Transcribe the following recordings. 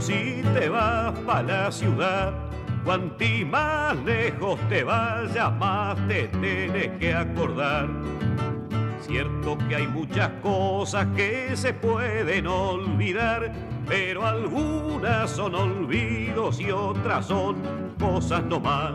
si te vas para la ciudad. Cuanti más lejos te vayas, más te tienes que acordar. Cierto que hay muchas cosas que se pueden olvidar, pero algunas son olvidos y otras son cosas no más.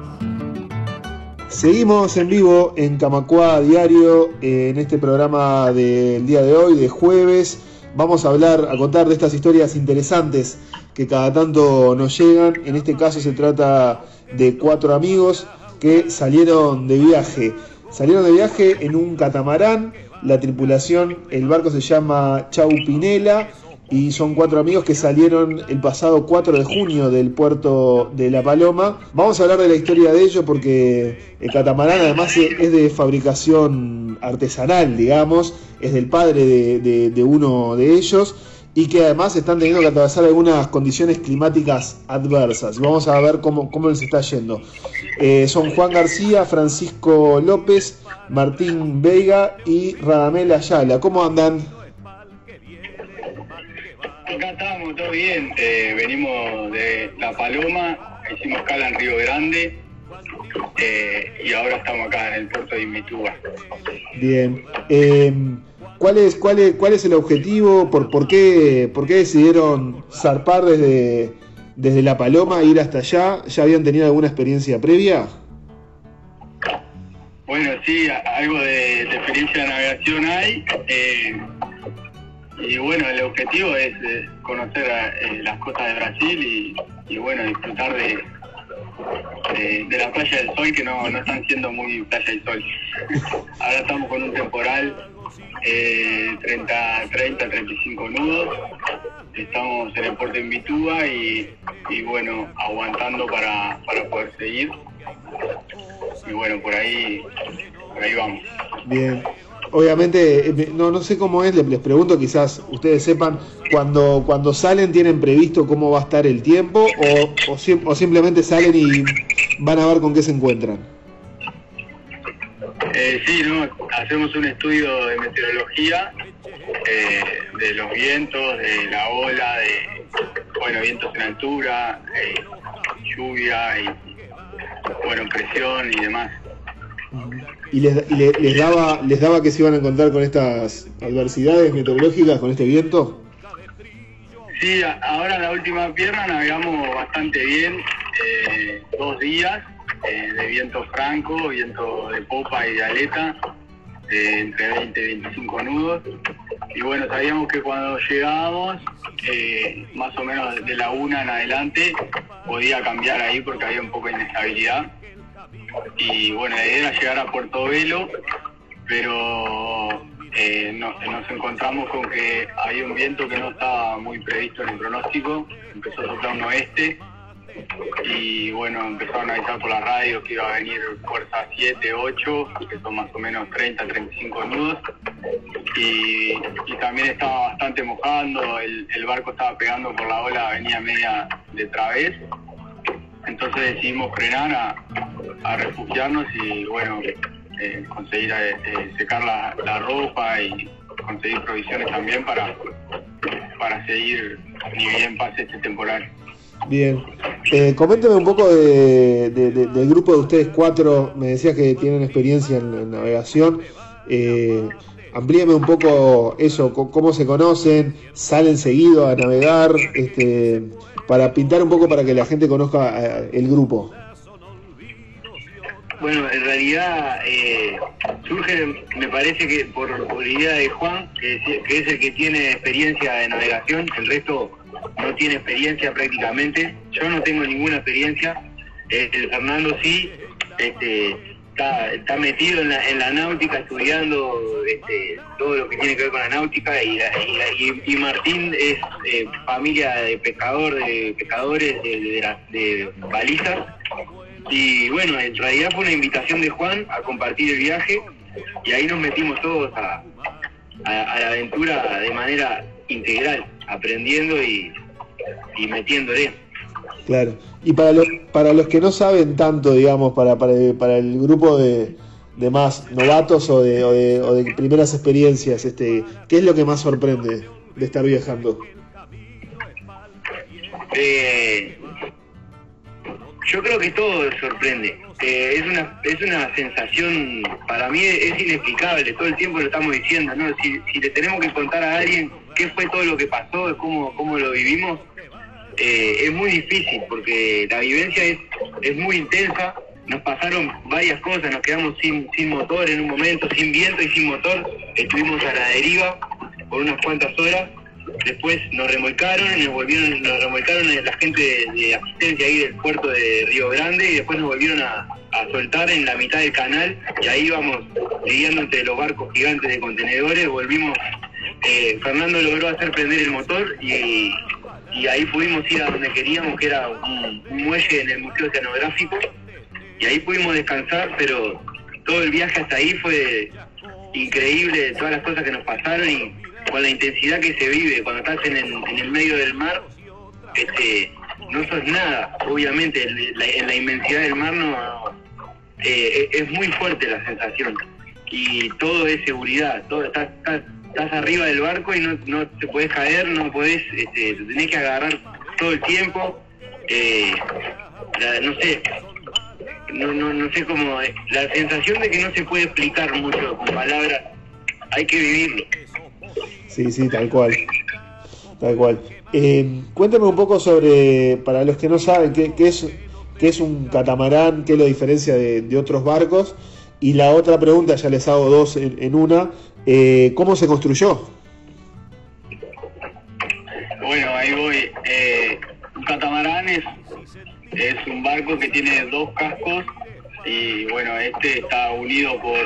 Seguimos en vivo en Camacua Diario en este programa del día de hoy, de jueves. Vamos a hablar, a contar de estas historias interesantes que cada tanto nos llegan. En este caso se trata de cuatro amigos que salieron de viaje. Salieron de viaje en un catamarán. La tripulación, el barco se llama Chau Pinela y son cuatro amigos que salieron el pasado 4 de junio del puerto de La Paloma. Vamos a hablar de la historia de ellos porque el catamarán además es de fabricación artesanal, digamos, es del padre de, uno de ellos y que además están teniendo que atravesar algunas condiciones climáticas adversas. Vamos a ver cómo, cómo les está yendo. Eh, son Juan García, Francisco López, Martín Veiga y Radamel Ayala. ¿Cómo andan? Acá estamos, todo bien. Eh, venimos de La Paloma, hicimos cala en Río Grande eh, y ahora estamos acá en el puerto de Imitúa. Bien. ¿Cuál, es, cuál, es, ¿Cuál es el objetivo? ¿Por, por, qué, ¿Por qué decidieron zarpar desde, desde La Paloma e ir hasta allá? ¿Ya habían tenido alguna experiencia previa? Bueno, sí, algo de, experiencia de navegación hay. Eh, y bueno, el objetivo es eh, conocer eh, las costas de Brasil y, bueno, disfrutar de, de, la playa del sol, que no, no están siendo muy playa del sol. Ahora estamos con un temporal, eh, 30, 30, 35 nudos. Estamos en el puerto de Vitúa y, y bueno, aguantando para, para poder seguir. Y bueno, por ahí, por ahí vamos. Bien obviamente, eh, no, no sé cómo es, les, pregunto, quizás ustedes sepan, cuando, cuando salen tienen previsto cómo va a estar el tiempo o, o, simplemente salen y van a ver con qué se encuentran. Eh, sí, ¿no? hacemos un estudio de meteorología, eh, de los vientos, de la ola, de bueno, vientos en altura, eh, lluvia y bueno, presión y demás y les, les, daba, les daba que se iban a encontrar con estas adversidades meteorológicas, con este viento. Sí, ahora en la última pierna navegamos bastante bien, dos días eh, de viento franco, viento de popa y de aleta, entre 20 y 25 nudos. Y bueno, sabíamos que cuando llegábamos, eh, más o menos de la una en adelante, podía cambiar ahí porque había un poco de inestabilidad y bueno, la idea era llegar a Puerto Velo, pero eh, nos, encontramos con que había un viento que no estaba muy previsto en el pronóstico, empezó a soplar un oeste y bueno, empezaron a avisar por la radio que iba a venir fuerza 7, 8, que son más o menos 30, 35 nudos y, también estaba bastante mojando, el, barco estaba pegando por la ola, venía media de través entonces decidimos frenar a, refugiarnos y bueno, eh, conseguir eh, secar la, ropa y conseguir provisiones también para, para seguir ni bien pase este temporal. Bien, eh, coménteme un poco del grupo de ustedes cuatro, me decías que tienen experiencia en, navegación, eh, amplíame un poco eso, cómo se conocen, salen seguido a navegar, este, para pintar un poco para que la gente conozca eh, el grupo. Bueno, en realidad eh, surge, me parece que por, por idea de Juan, que es, el que tiene experiencia de navegación, el resto no tiene experiencia prácticamente. Yo no tengo ninguna experiencia, el Fernando sí, este, está, metido en la, en la náutica estudiando este, todo lo que tiene que ver con la náutica y, Martín es eh, familia de pescador de pescadores de, balizas. Y bueno en realidad fue una invitación de Juan a compartir el viaje y ahí nos metimos todos a, la aventura de manera integral aprendiendo y, y metiéndole Claro. Y para, los para los que no saben tanto, digamos, para, para, el grupo de, más novatos o de, o de, primeras experiencias, este, ¿qué es lo que más sorprende de estar viajando? Eh, yo creo que todo sorprende. Eh, es una es una sensación, para mí es inexplicable, todo el tiempo lo estamos diciendo, ¿no? Si, si le tenemos que contar a alguien qué fue todo lo que pasó, cómo, cómo lo vivimos, eh, es muy difícil porque la vivencia es, es muy intensa. Nos pasaron varias cosas, nos quedamos sin, sin motor en un momento, sin viento y sin motor. Estuvimos a la deriva por unas cuantas horas. Después nos remolcaron, nos volvieron, nos remolcaron la gente de, asistencia ahí del puerto de Río Grande y después nos volvieron a, a soltar en la mitad del canal y ahí íbamos lidiando entre los barcos gigantes de contenedores, volvimos, eh, Fernando logró hacer prender el motor y, ahí pudimos ir a donde queríamos, que era un, muelle en el Museo Oceanográfico, y ahí pudimos descansar, pero todo el viaje hasta ahí fue increíble, todas las cosas que nos pasaron y con la intensidad que se vive cuando estás en el, medio del mar, este, no sos nada, obviamente, en la, inmensidad del mar no, eh, es muy fuerte la sensación. Y todo es seguridad, todo está arriba del barco y no, no te puedes caer, no podés, este, te tenés que agarrar todo el tiempo. Eh, no sé, no, no, no sé cómo, eh, la sensación de que no se puede explicar mucho con palabras, hay que vivirlo. Sí, sí, tal cual. Tal cual. Eh, cuéntame un poco sobre, para los que no saben, qué, qué es, qué es un catamarán, qué lo diferencia de, de, otros barcos. Y la otra pregunta, ya les hago dos en una, eh, ¿Cómo se construyó? Bueno, ahí voy. Eh, un catamarán es, un barco que tiene dos cascos y bueno, este está unido por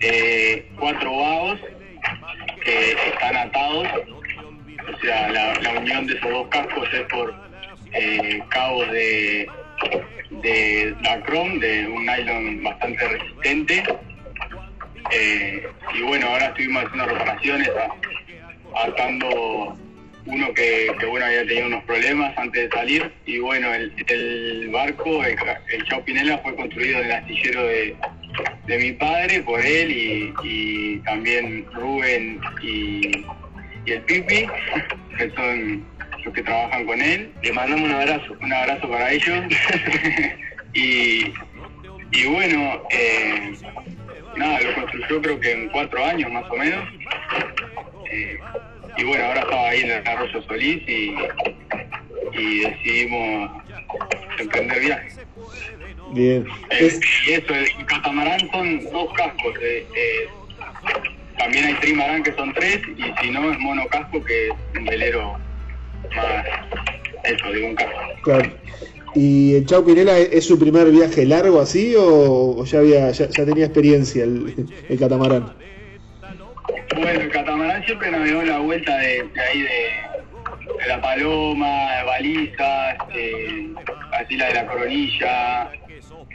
eh, cuatro vados que están atados. O sea, la, unión de esos dos cascos es por cabos de, de lacrón, de un nylon bastante resistente eh, y bueno, ahora estuvimos haciendo reparaciones, atando uno que, bueno había tenido unos problemas antes de salir. Y bueno el, barco el, el Chao Pinela fue construido en el astillero de, mi padre por él y, también Rubén y, el Pipi que son los que trabajan con él. Le mandamos un abrazo un abrazo para ellos. Y, y bueno eh, nada, lo construyó creo que en cuatro años más o menos. Eh, y bueno, ahora estaba ahí en el Arroyo Solís y, decidimos emprender viaje. Bien. Eh, y eso, el catamarán son dos cascos. Eh, también hay trimarán que son tres y si no es monocasco que es un velero más, eso, de un casco. Claro. ¿Y el Chau Pinela es su primer viaje largo así o, ya había ya, tenía experiencia el, catamarán? Bueno, el catamarán siempre navegó la vuelta de, ahí de, La Paloma, de Baliza, eh, así la de la Coronilla.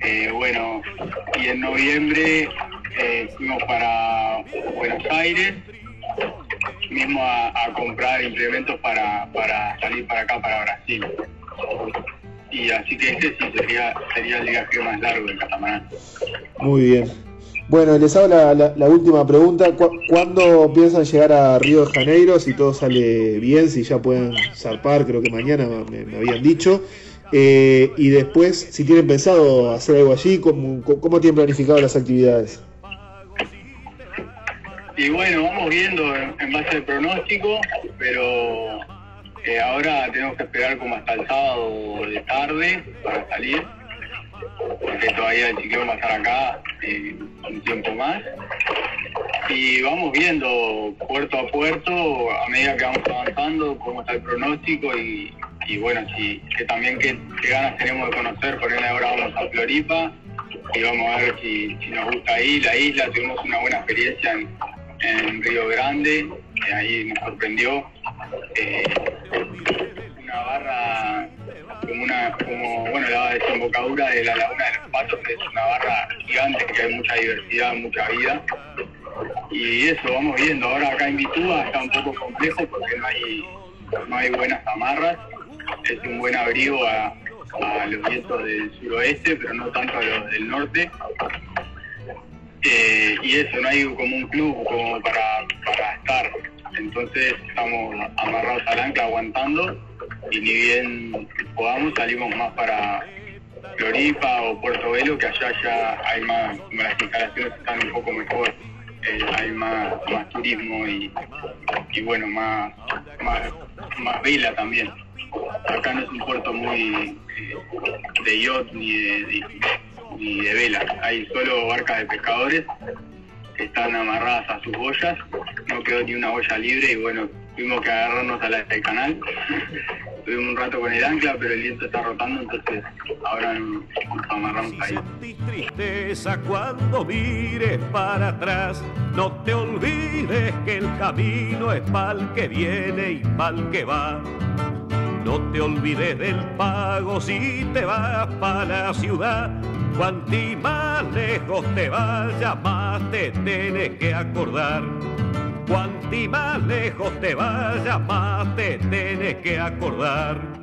Eh, bueno, y en noviembre eh, fuimos para Buenos Aires, mismo a, a comprar implementos para, para salir para acá, para Brasil y así que ese sí sería, sería el viaje más largo del catamarán. Muy bien. Bueno, les hago la, la, última pregunta. ¿Cuándo piensan llegar a Río de Janeiro? Si todo sale bien, si ya pueden zarpar, creo que mañana me, habían dicho. Eh, y después, si tienen pensado hacer algo allí, ¿cómo, cómo tienen planificado las actividades? Y bueno, vamos viendo en base al pronóstico, pero ahora tenemos que esperar como hasta el sábado de tarde para salir, porque todavía el ciclón va a estar acá eh, un tiempo más. Y vamos viendo puerto a puerto a medida que vamos avanzando cómo está el pronóstico y, bueno, si, también qué, ganas tenemos de conocer, por ejemplo ahora vamos a Floripa y vamos a ver si, nos gusta ahí la isla, tuvimos una buena experiencia en, en Río Grande, ahí nos sorprendió eh, una barra como una como bueno la desembocadura de la laguna de los patos es una barra gigante que hay mucha diversidad mucha vida y eso vamos viendo ahora acá en Vitúa está un poco complejo porque no hay no hay buenas amarras es un buen abrigo a, los vientos del suroeste pero no tanto a los del norte y eso no hay como un club como para, para estar entonces estamos amarrados al ancla aguantando y ni bien podamos salimos más para Floripa o Puerto Velo, que allá ya hay más, como las instalaciones están un poco mejor, eh, hay más, más turismo y, y bueno, más, más, vela también. Acá no es un puerto muy eh, de yacht ni de, ni de vela, hay solo barcas de pescadores que están amarradas a sus boyas, quedó ni una boya libre y bueno, tuvimos que agarrarnos a la del canal. Tuvimos un rato con el ancla, pero el viento está rotando, entonces ahora nos amarramos ahí. tristeza cuando mires para atrás, no te olvides que el camino es mal que viene y mal que va. No te olvides del pago si te vas para la ciudad. Cuanti más lejos te vayas, más te tienes que acordar. Cuanti más lejos te vayas, más te tienes que acordar